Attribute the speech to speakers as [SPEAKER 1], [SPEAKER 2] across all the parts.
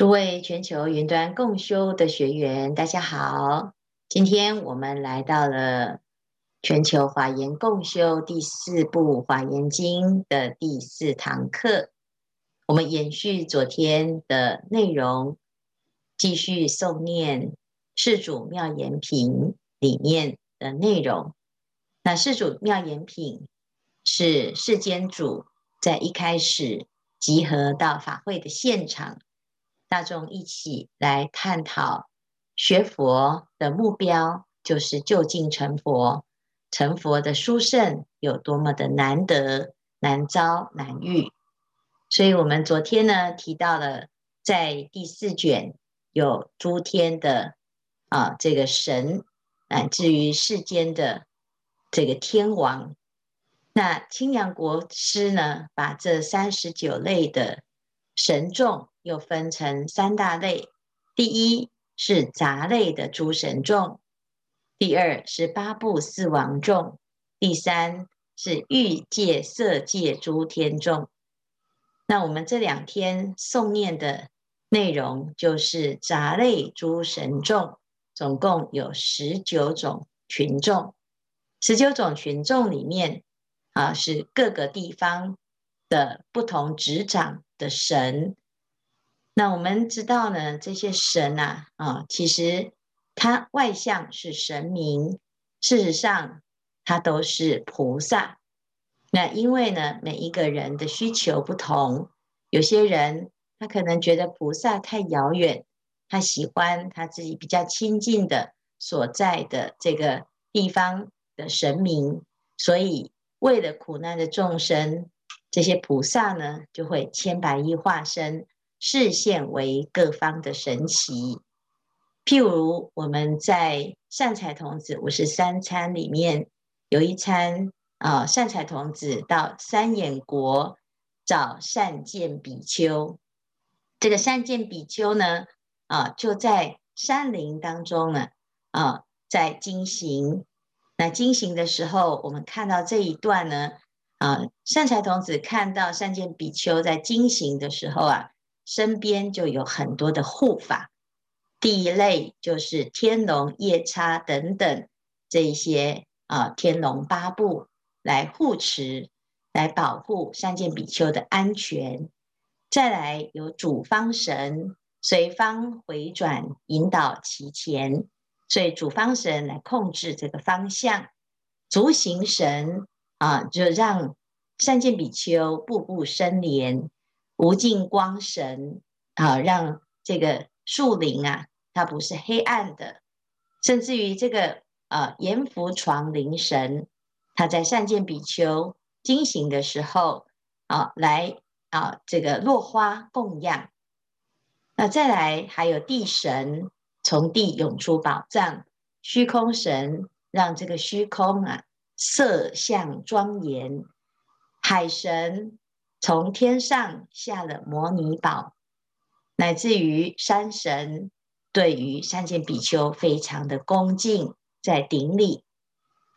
[SPEAKER 1] 诸位全球云端共修的学员，大家好！今天我们来到了全球华严共修第四部《华严经》的第四堂课。我们延续昨天的内容，继续诵念《世主妙言品》里面的内容。那《世主妙言品》是世间主在一开始集合到法会的现场。大众一起来探讨学佛的目标，就是究竟成佛。成佛的殊胜有多么的难得、难遭、难遇。所以，我们昨天呢提到了，在第四卷有诸天的啊这个神，乃至于世间的这个天王。那清凉国师呢，把这三十九类的神众。又分成三大类，第一是杂类的诸神众，第二是八部四王众，第三是欲界色界诸天众。那我们这两天诵念的内容就是杂类诸神众，总共有十九种群众，十九种群众里面啊，是各个地方的不同执掌的神。那我们知道呢，这些神啊，啊，其实它外相是神明，事实上它都是菩萨。那因为呢，每一个人的需求不同，有些人他可能觉得菩萨太遥远，他喜欢他自己比较亲近的所在的这个地方的神明，所以为了苦难的众生，这些菩萨呢就会千百亿化身。示现为各方的神奇，譬如我们在善财童子五十三参里面有一参啊，善财童子到三眼国找善见比丘，这个善见比丘呢啊就在山林当中呢啊在经行，那经行的时候，我们看到这一段呢啊，善财童子看到善见比丘在经行的时候啊。身边就有很多的护法，第一类就是天龙夜叉等等这些啊，天龙八部来护持、来保护善见比丘的安全。再来有主方神随方回转引导其前，所以主方神来控制这个方向。足行神啊，就让善见比丘步步生莲。无尽光神啊，让这个树林啊，它不是黑暗的，甚至于这个啊，阎浮幢林神，他在善见比丘惊醒的时候啊，来啊，这个落花供养。那再来还有地神，从地涌出宝藏；虚空神让这个虚空啊，色相庄严；海神。从天上下了摩尼宝，乃至于山神对于善见比丘非常的恭敬，在顶礼。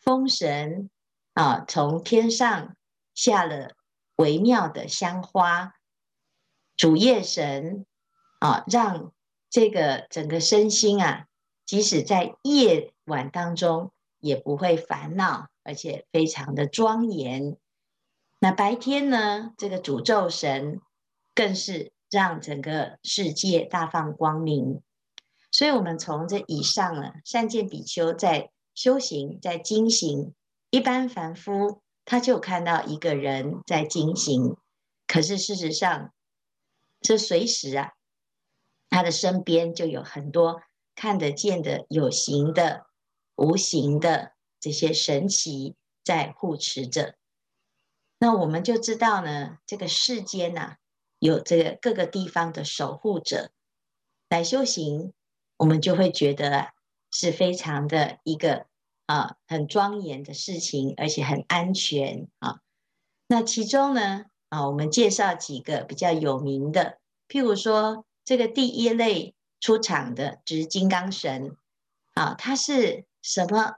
[SPEAKER 1] 风神啊，从天上下了微妙的香花。主夜神啊，让这个整个身心啊，即使在夜晚当中也不会烦恼，而且非常的庄严。那白天呢？这个主咒神更是让整个世界大放光明。所以，我们从这以上呢，善见比丘在修行，在经行。一般凡夫他就看到一个人在经行，可是事实上，这随时啊，他的身边就有很多看得见的、有形的、无形的这些神奇在护持着。那我们就知道呢，这个世间呐、有这个各个地方的守护者来修行，我们就会觉得是非常的一个啊很庄严的事情，而且很安全啊。那其中呢啊，我们介绍几个比较有名的，譬如说这个第一类出场的就是金刚神啊，它是什么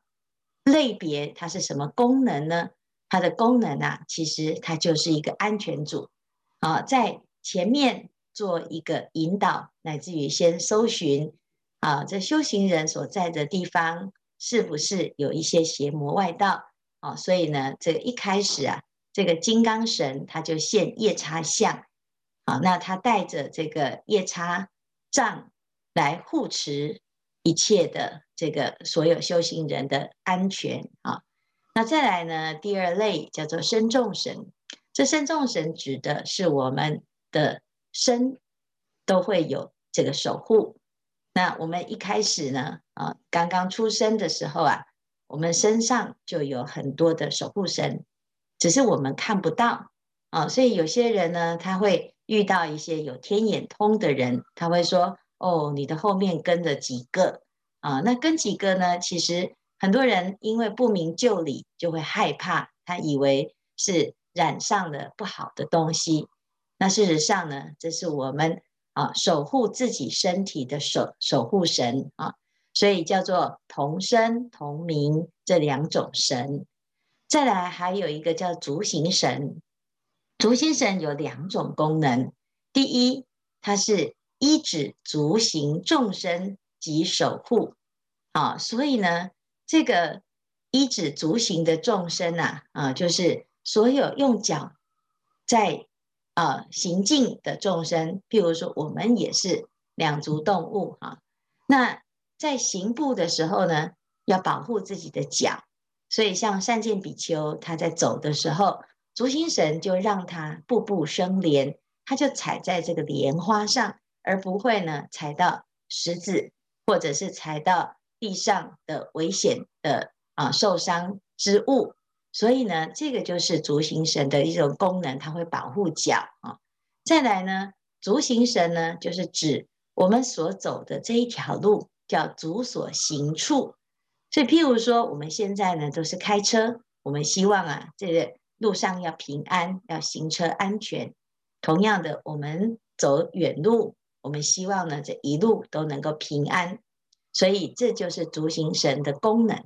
[SPEAKER 1] 类别？它是什么功能呢？它的功能啊，其实它就是一个安全组啊，在前面做一个引导，乃至于先搜寻啊，这修行人所在的地方是不是有一些邪魔外道啊？所以呢，这一开始啊，这个金刚神他就现夜叉相，啊，那他带着这个夜叉杖来护持一切的这个所有修行人的安全啊。那再来呢，第二类叫做身众神，这身众神指的是我们的。身都会有这个守护。那我们一开始呢，啊，刚刚出生的时候啊，我们身上就有很多的守护神，只是我们看不到啊。所以有些人呢，他会遇到一些有天眼通的人，他会说：“哦，你的后面跟着几个啊？”那跟几个呢？其实很多人因为不明就里，就会害怕，他以为是染上了不好的东西。那事实上呢，这是我们啊守护自己身体的守守护神啊，所以叫做同身同名这两种神。再来还有一个叫足行神，足行神有两种功能。第一，它是依止足行众生及守护啊，所以呢，这个一指足行的众生啊啊，就是所有用脚在。啊，行进的众生，譬如说，我们也是两足动物哈。那在行步的时候呢，要保护自己的脚，所以像善见比丘，他在走的时候，足行神就让他步步生莲，他就踩在这个莲花上，而不会呢踩到石子，或者是踩到地上的危险的啊受伤之物。所以呢，这个就是足行神的一种功能，它会保护脚啊。再来呢，足行神呢，就是指我们所走的这一条路叫足所行处。所以，譬如说，我们现在呢都是开车，我们希望啊，这个路上要平安，要行车安全。同样的，我们走远路，我们希望呢这一路都能够平安。所以，这就是足行神的功能。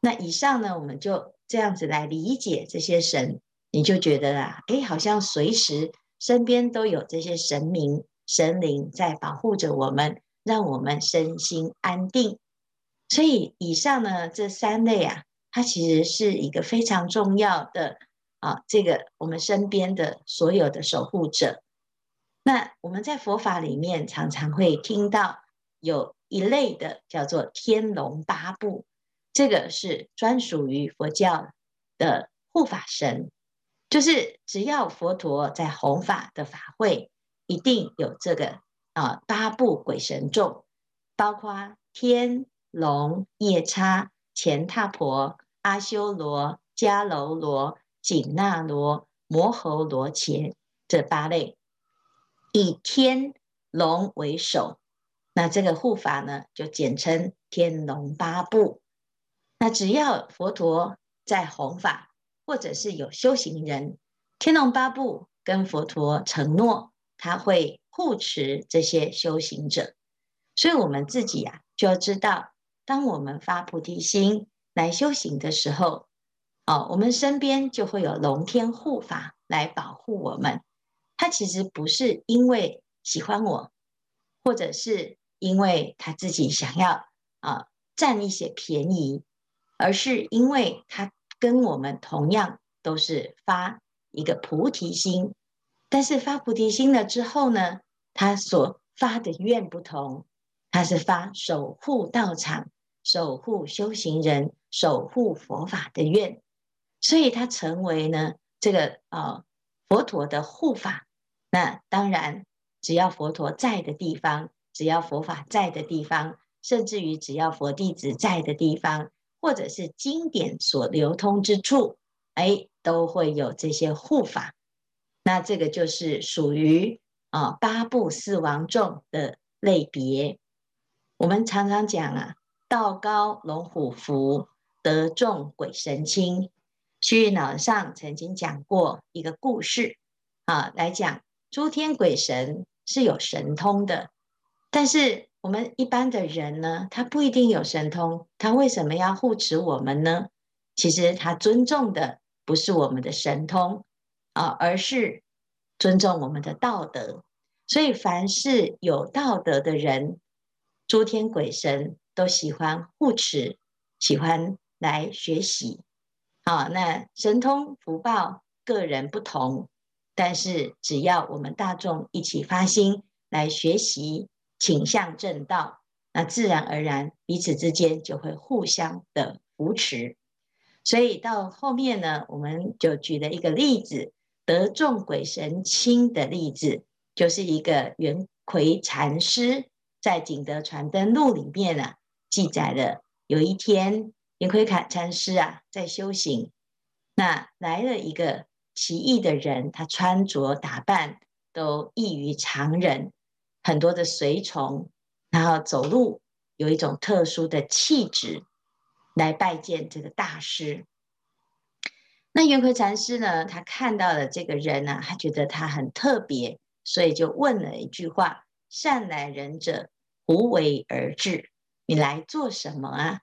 [SPEAKER 1] 那以上呢，我们就。这样子来理解这些神，你就觉得啊，诶，好像随时身边都有这些神明、神灵在保护着我们，让我们身心安定。所以以上呢，这三类啊，它其实是一个非常重要的啊，这个我们身边的所有的守护者。那我们在佛法里面常常会听到有一类的叫做天龙八部。这个是专属于佛教的护法神，就是只要佛陀在弘法的法会，一定有这个啊八部鬼神众，包括天龙夜叉、乾闼婆、阿修罗、迦楼罗、紧那罗、摩诃罗伽这八类，以天龙为首，那这个护法呢，就简称天龙八部。那只要佛陀在弘法，或者是有修行人，天龙八部跟佛陀承诺，他会护持这些修行者。所以，我们自己呀、啊，就要知道，当我们发菩提心来修行的时候，哦，我们身边就会有龙天护法来保护我们。他其实不是因为喜欢我，或者是因为他自己想要啊占一些便宜。而是因为他跟我们同样都是发一个菩提心，但是发菩提心了之后呢，他所发的愿不同，他是发守护道场、守护修行人、守护佛法的愿，所以他成为呢这个啊、佛陀的护法。那当然，只要佛陀在的地方，只要佛法在的地方，甚至于只要佛弟子在的地方。或者是经典所流通之处，哎，都会有这些护法。那这个就是属于啊八部四王众的类别。我们常常讲啊，道高龙虎伏，德重鬼神钦。虚云老上曾经讲过一个故事啊，来讲诸天鬼神是有神通的，但是。我们一般的人呢，他不一定有神通，他为什么要护持我们呢？其实他尊重的不是我们的神通啊，而是尊重我们的道德。所以凡是有道德的人，诸天鬼神都喜欢护持，喜欢来学习。啊，那神通福报个人不同，但是只要我们大众一起发心来学习，倾向正道，那自然而然彼此之间就会互相的扶持。所以到后面呢，我们就举了一个例子，得众鬼神亲的例子，就是一个圆奎禅师在《景德传灯录》里面啊记载了，有一天圆奎禅师啊在修行，那来了一个奇异的人，他穿着打扮都异于常人，很多的随从，然后走路有一种特殊的气质。来拜见这个大师。那圆奎禅师呢？他看到了这个人呢、啊，他觉得他很特别，所以就问了一句话：“善来人者，无为而治？你来做什么啊？”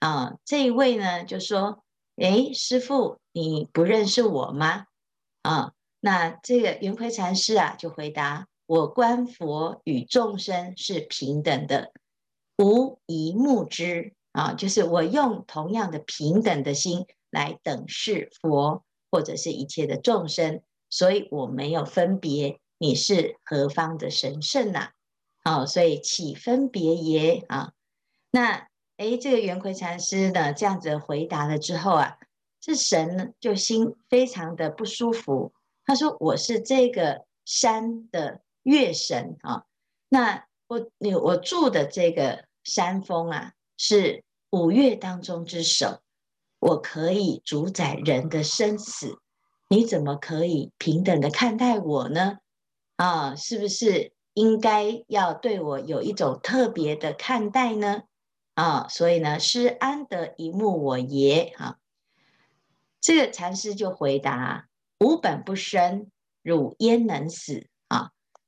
[SPEAKER 1] 啊，这一位呢就说：“哎，师傅，你不认识我吗？”啊，那这个圆奎禅师啊就回答：“我观佛与众生是平等的，无一目之。”啊，就是我用同样的平等的心来等视佛或者是一切的众生，所以我没有分别你是何方的神圣呐、啊？哦，所以岂分别耶？啊，那诶，这个圆奎禅师呢这样子回答了之后啊，这神就心非常的不舒服。他说：“我是这个山的月神啊，那我你我住的这个山峰啊是。”五岳当中之首，我可以主宰人的生死，你怎么可以平等的看待我呢？啊，是不是应该要对我有一种特别的看待呢？啊，所以呢，师安得一目我耶？啊，这个禅师就回答：吾本不生，汝焉能死？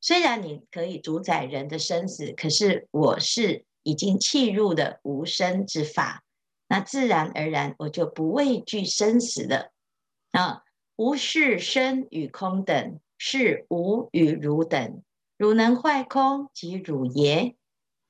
[SPEAKER 1] 虽然你可以主宰人的生死，可是我是。已经契入的无生之法，那自然而然我就不畏惧生死了啊！无是生与空等，是无与汝等。汝能坏空，即汝也；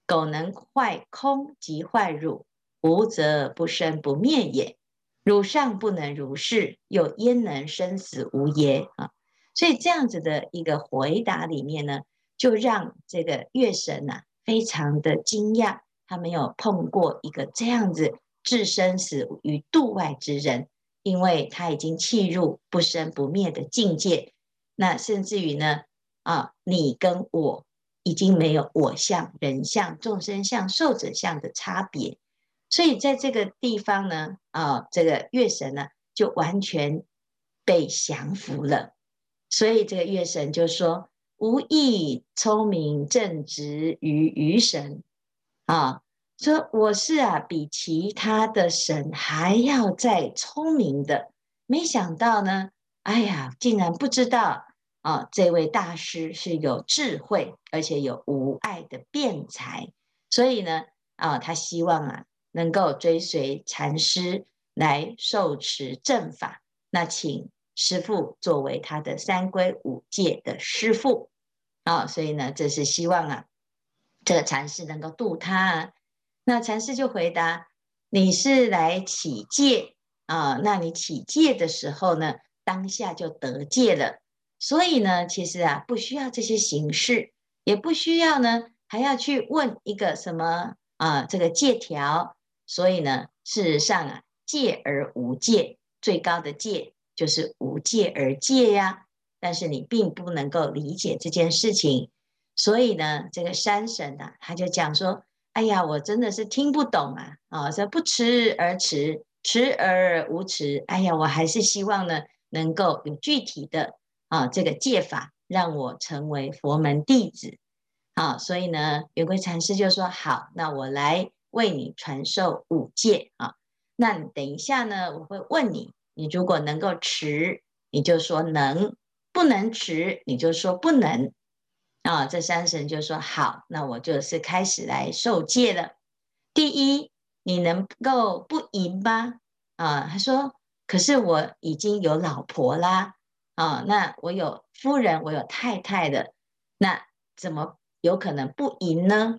[SPEAKER 1] 苟能坏空，即坏汝。无则不生不灭也。汝尚不能如是，又焉能生死无耶？啊！所以这样子的一个回答里面呢，就让这个月神呐、啊。非常的惊讶，他没有碰过一个这样子置生死于度外之人，因为他已经契入不生不灭的境界。那甚至于呢，啊，你跟我已经没有我相、人相、众生相、寿者相的差别。所以在这个地方呢，啊，这个月神呢就完全被降服了。所以这个月神就说。吾亦聪明正直于愚神啊，说我是啊，比其他的神还要再聪明的。没想到呢，哎呀，竟然不知道啊，这位大师是有智慧，而且有无爱的辩才。所以呢，啊，他希望啊，能够追随禅师来受持正法。那请。师父作为他的三归五戒的师父啊、所以呢，这是希望啊，这个禅师能够度他、啊。那禅师就回答：“你是来起戒啊？那你起戒的时候呢，当下就得戒了。所以呢，其实啊，不需要这些形式，也不需要呢，还要去问一个什么啊，这个戒条。所以呢，事实上啊，戒而无戒，最高的戒。”就是无戒而戒呀，但是你并不能够理解这件事情，所以呢，这个山神呐、啊，他就讲说：“哎呀，我真的是听不懂啊！啊，说不持而持，持而无持。哎呀，我还是希望呢，能够有具体的啊这个戒法，让我成为佛门弟子。啊，所以呢，圆规禅师就说：好，那我来为你传授五戒啊。那等一下呢，我会问你。”你如果能够持，你就说能；不能持，你就说不能。啊，这山神就说好，那我就是开始来受戒了。第一，你能够不淫吗？啊，他说，可是我已经有老婆啦，啊，那我有夫人，我有太太的，那怎么有可能不淫呢？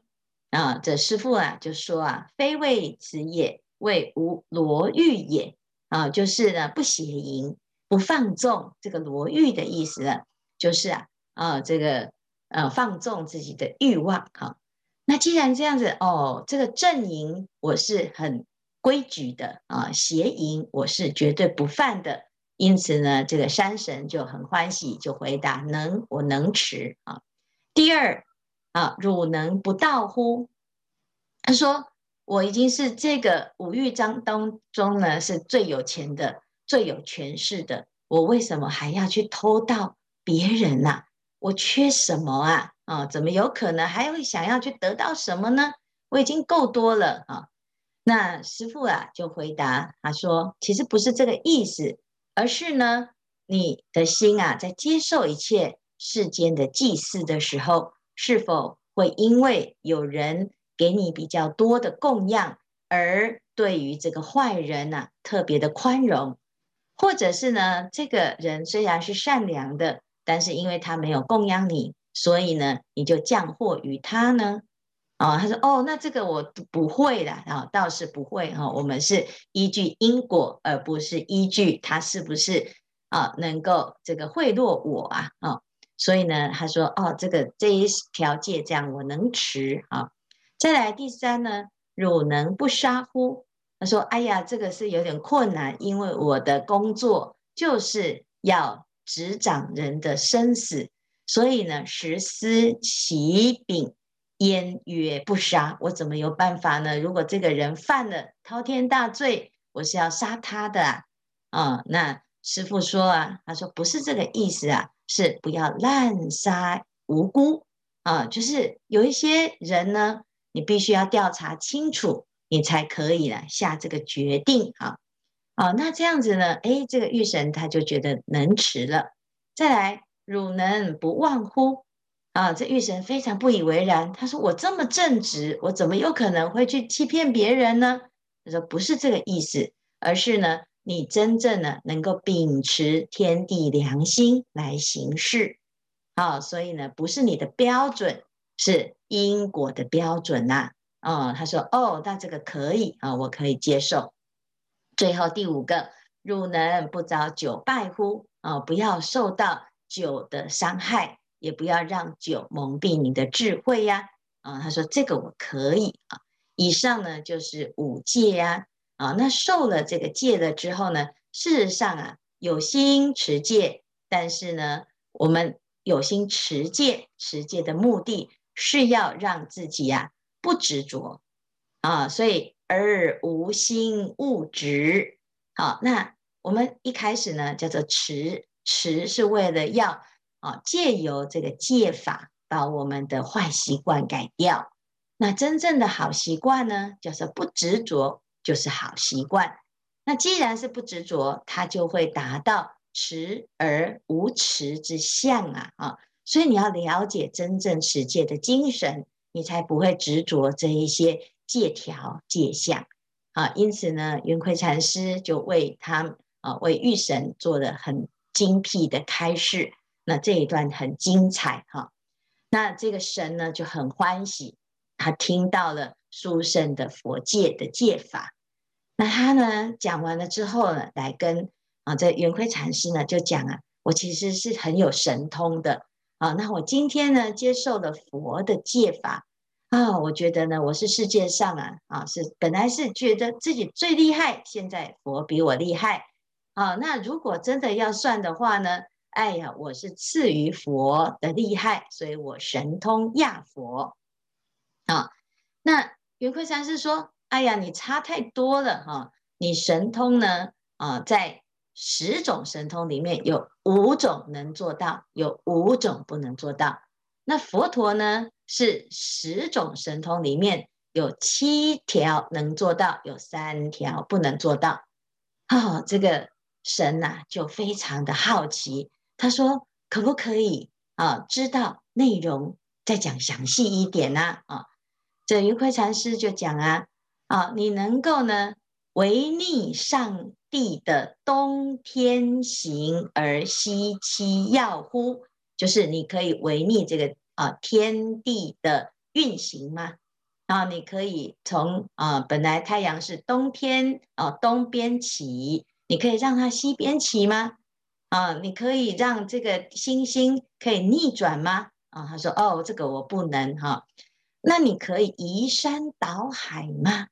[SPEAKER 1] 啊，这师父啊就说啊，非为此也，为无罗欲也。啊，就是呢不邪淫，不放纵。这个罗欲的意思呢，就是啊啊这个呃放纵自己的欲望。哈，那既然这样子哦，这个正淫我是很规矩的啊，邪淫我是绝对不犯的。因此呢，这个山神就很欢喜，就回答：能，我能持啊。第二。啊，汝能不道乎？他说：“我已经是这个五欲章当中呢，是最有钱的、最有权势的。我为什么还要去偷盗别人呐？我缺什么啊？啊，怎么有可能还会想要去得到什么呢？我已经够多了啊！”那师父啊，就回答他说：“其实不是这个意思，而是呢，你的心啊，在接受一切世间的祭祀的时候。”是否会因为有人给你比较多的供养，而对于这个坏人呢、啊、特别的宽容，或者是呢，这个人虽然是善良的，但是因为他没有供养你，所以呢，你就降祸于他呢？哦，他说哦，那这个我不会的啊、倒是不会哈、我们是依据因果，而不是依据他是不是啊能够这个贿赂我啊啊。哦所以呢，他说：“哦，这个这一条戒这样我能持啊。再来第三呢，汝能不杀乎？他说：哎呀，这个是有点困难，因为我的工作就是要执掌人的生死，所以呢，实思其柄，焉曰不杀？我怎么有办法呢？如果这个人犯了滔天大罪，我是要杀他的啊。啊，那师傅说啊，他说不是这个意思啊。”是不要滥杀无辜啊！就是有一些人呢，你必须要调查清楚，你才可以呢下这个决定啊！啊，那这样子呢，诶，这个玉神他就觉得能持了。再来，汝能不忘乎？啊，这玉神非常不以为然，他说：“我这么正直，我怎么有可能会去欺骗别人呢？”他说：“不是这个意思，而是呢。”你真正的能够秉持天地良心来行事，好，所以呢，不是你的标准，是因果的标准呐。哦，他说，哦，那这个可以啊，我可以接受。最后第五个，汝能不遭酒败乎？啊，不要受到酒的伤害，也不要让酒蒙蔽你的智慧呀。啊，他说这个我可以啊。以上呢就是五戒呀。啊，那受了这个戒了之后呢，事实上啊，有心持戒，但是呢，我们有心持戒，持戒的目的是要让自己呀、不执着啊，所以而无心勿执。好，那我们一开始呢叫做持，持是为了要啊借由这个戒法把我们的坏习惯改掉。那真正的好习惯呢，叫做不执着。就是好习惯。那既然是不执着，它就会达到持而无持之相啊啊！所以你要了解真正持戒的精神，你才不会执着这一些戒条戒相啊。因此呢，云奎禅师就为他啊为玉神做了很精辟的开示。那这一段很精彩哈。那这个神呢就很欢喜，他听到了。殊胜的佛戒的戒法，那他呢讲完了之后呢，来跟啊这云奎禅师呢就讲啊，我其实是很有神通的啊，那我今天呢接受了佛的戒法啊，我觉得呢我是世界上啊啊是本来是觉得自己最厉害，现在佛比我厉害啊，那如果真的要算的话呢，哎呀，我是次于佛的厉害，所以我神通亚佛啊，那。圆规禅师说：“哎呀，你差太多了哈！你神通呢？啊，在十种神通里面有五种能做到，有五种不能做到。那佛陀呢？是十种神通里面有七条能做到，有三条不能做到。啊，这个神呐，就非常的好奇。他说：可不可以啊？知道内容，再讲详细一点呢？啊？”这圆规禅师就讲啊，啊，你能够呢违逆上地的东天行而西其要乎？就是你可以违逆这个啊天地的运行吗？啊，你可以从啊本来太阳是东天啊东边起，你可以让它西边起吗？啊，你可以让这个星星可以逆转吗？啊，他说哦，这个我不能哈。那你可以移山倒海吗？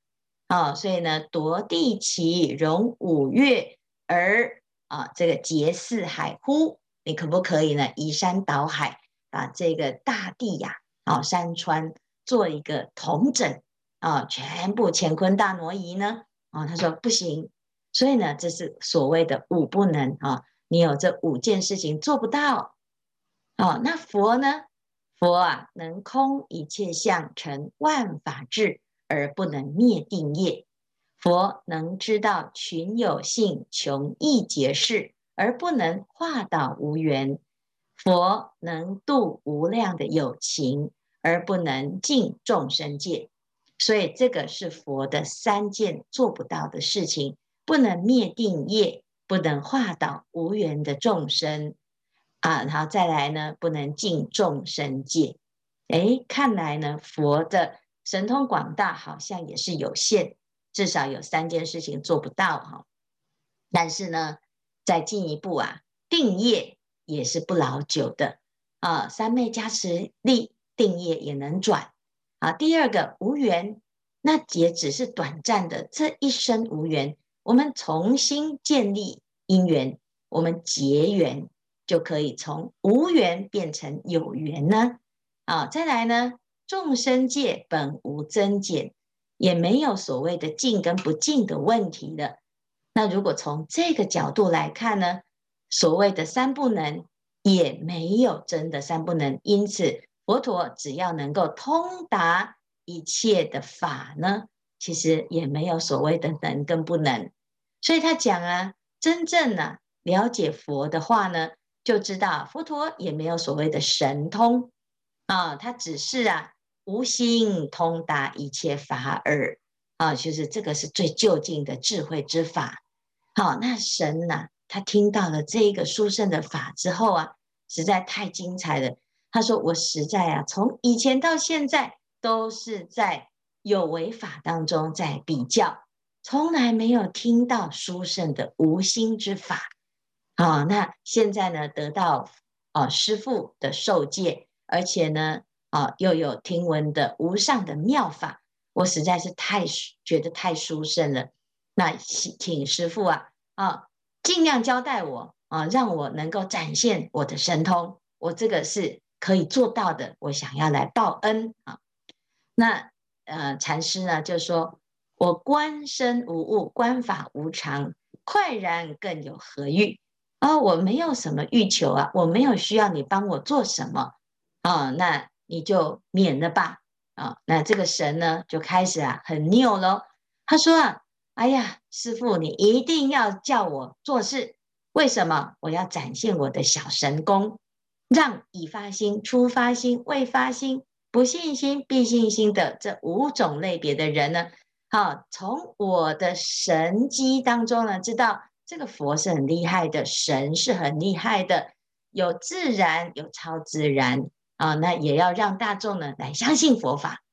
[SPEAKER 1] 啊、所以呢，夺地起，容五岳而啊，这个结四海乎？你可不可以呢？移山倒海，把这个大地呀，啊，山川做一个统整啊，全部乾坤大挪移呢？啊，他说不行。所以呢，这是所谓的五不能啊，你有这五件事情做不到。哦，那佛呢？佛啊，能空一切相，成万法智，而不能灭定业。佛能知道群有性，穷亿劫事，而不能化导无缘。佛能度无量的有情，而不能尽众生界。所以这个是佛的三件做不到的事情：不能灭定业，不能化导无缘的众生。啊，然后再来呢，不能尽众生界。哎，看来呢，佛的神通广大好像也是有限，至少有三件事情做不到哈。但是呢，再进一步啊，定业也是不老久的啊。三昧加持力，定业也能转啊。第二个无缘，那也只是短暂的，这一生无缘，我们重新建立因缘，我们结缘。就可以从无缘变成有缘呢，啊，再来呢，众生界本无增减，也没有所谓的尽跟不尽的问题的。那如果从这个角度来看呢，所谓的三不能也没有真的三不能。因此，佛陀只要能够通达一切的法呢，其实也没有所谓的能跟不能。所以他讲啊，真正呢了解佛的话呢。就知道佛陀也没有所谓的神通啊，他只是啊无心通达一切法耳啊，就是这个是最究竟的智慧之法。好，那神呐、啊，他听到了这个殊胜的法之后啊，实在太精彩了。他说：“我实在啊，从以前到现在都是在有为法当中在比较，从来没有听到殊胜的无心之法。”啊、那现在呢，得到啊、师父的受戒，而且呢，啊、又有听闻的无上的妙法，我实在是太觉得太殊胜了。那请师父啊啊，尽量交代我啊，让我能够展现我的神通，我这个是可以做到的。我想要来报恩啊。那呃，禅师呢就说：“我观身无物，观法无常，快然更有何欲？”啊、我没有什么欲求啊，我没有需要你帮我做什么啊、那你就免了吧啊、那这个神呢，就开始啊很拗喽。他说啊，哎呀，师父，你一定要叫我做事，为什么？我要展现我的小神功，让已发心、初发心、未发心、不信心、必信心的这五种类别的人呢，好、从我的神机当中呢，知道。这个佛是很厉害的，神是很厉害的，有自然，有超自然啊。那也要让大众呢来相信佛法。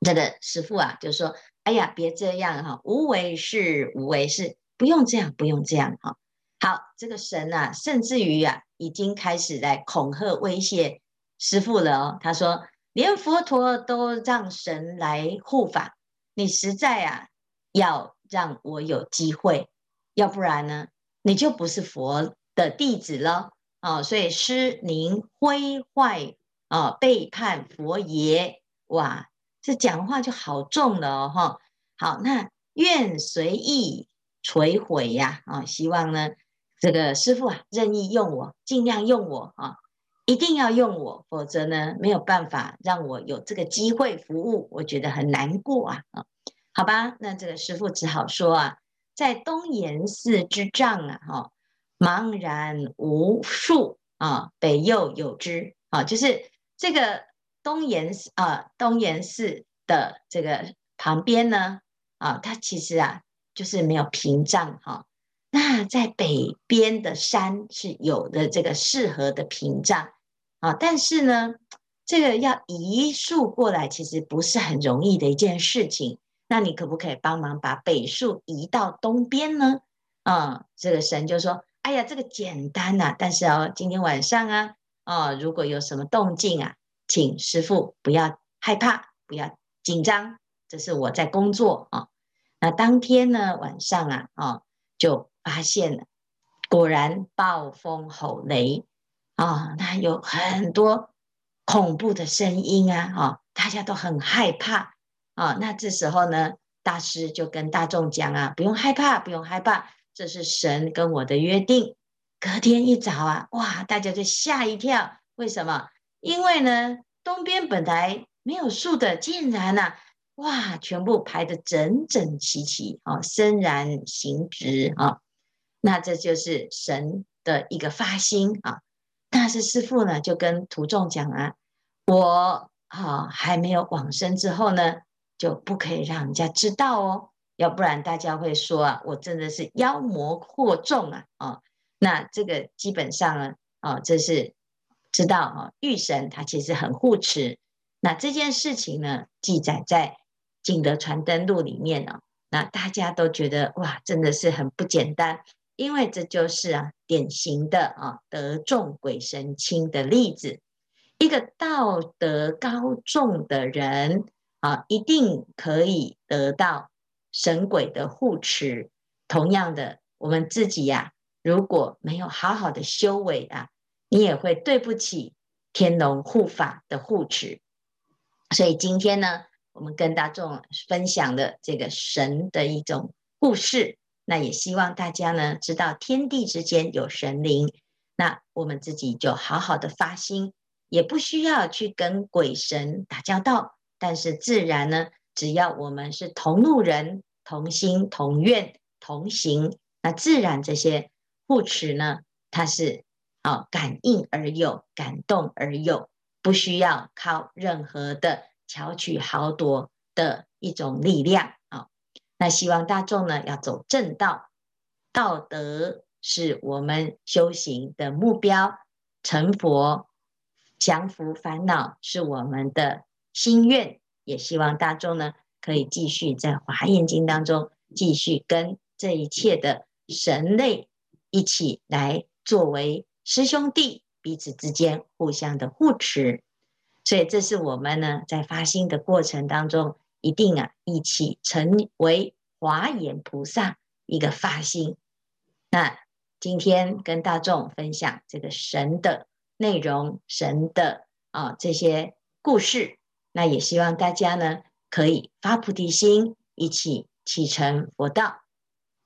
[SPEAKER 1] 这个师父啊，就说：“哎呀，别这样哈，无为是无为是，不用这样，不用这样哈。”好，这个神啊，甚至于啊，已经开始来恐吓威胁师父了哦。他说：“连佛陀都让神来护法，你实在啊，要让我有机会。”要不然呢，你就不是佛的弟子了啊！所以师宁毁坏啊，背叛佛爷，哇，这讲话就好重了哈。好，那愿随意摧毁呀啊！希望呢，这个师父啊，任意用我，尽量用我啊，一定要用我，否则呢，没有办法让我有这个机会服务，我觉得很难过啊啊！好吧，那这个师父只好说啊。在东岩寺之障啊，哈，茫然无数啊，北又有之啊，就是这个东岩啊，东岩寺的这个旁边呢，啊，它其实啊，就是没有屏障哈。那在北边的山是有的这个适合的屏障啊，但是呢，这个要移树过来，其实不是很容易的一件事情。那你可不可以帮忙把北树移到东边呢？啊、这个神就说：“哎呀，这个简单呐、啊，但是哦，今天晚上啊，哦，如果有什么动静啊，请师父不要害怕，不要紧张，这是我在工作啊。”那当天呢，晚上啊，哦，就发现了，果然暴风吼雷啊，那有很多恐怖的声音啊，啊，大家都很害怕啊。那这时候呢，大师就跟大众讲啊，不用害怕，不用害怕，这是神跟我的约定。隔天一早啊，哇，大家就吓一跳，为什么？因为呢，东边本来没有树的，竟然啊。哇，全部排得整整齐齐啊，森然行直啊，那这就是神的一个发心啊。但是师父呢，就跟徒众讲啊，我啊还没有往生之后呢，就不可以让人家知道哦，要不然大家会说啊，我真的是妖魔惑众啊啊。那这个基本上呢，啊，这是知道啊，玉神他其实很护持。那这件事情呢，记载在。《景德传灯录》里面呢，那大家都觉得哇，真的是很不简单，因为这就是啊典型的啊德重鬼神轻的例子。一个道德高重的人啊，一定可以得到神鬼的护持。同样的，我们自己呀、如果没有好好的修为啊，你也会对不起天龙护法的护持。所以今天呢，我们跟大众分享的这个神的一种故事，那也希望大家呢知道天地之间有神灵，那我们自己就好好的发心，也不需要去跟鬼神打交道，但是自然呢，只要我们是同路人，同心同愿同行，那自然这些护持呢，它是啊感应而有，感动而有，不需要靠任何的。巧取豪夺的一种力量啊！那希望大众呢要走正道，道德是我们修行的目标，成佛降伏烦恼是我们的心愿，也希望大众呢可以继续在《华严经》当中继续跟这一切的神类一起来作为师兄弟，彼此之间互相的护持。所以，这是我们呢在发心的过程当中，一定啊一起成为华严菩萨一个发心。那今天跟大众分享这个神的内容，神的啊这些故事，那也希望大家呢可以发菩提心，一起启程佛道。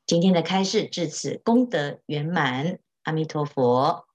[SPEAKER 1] 今天的开示至此功德圆满，阿弥陀佛。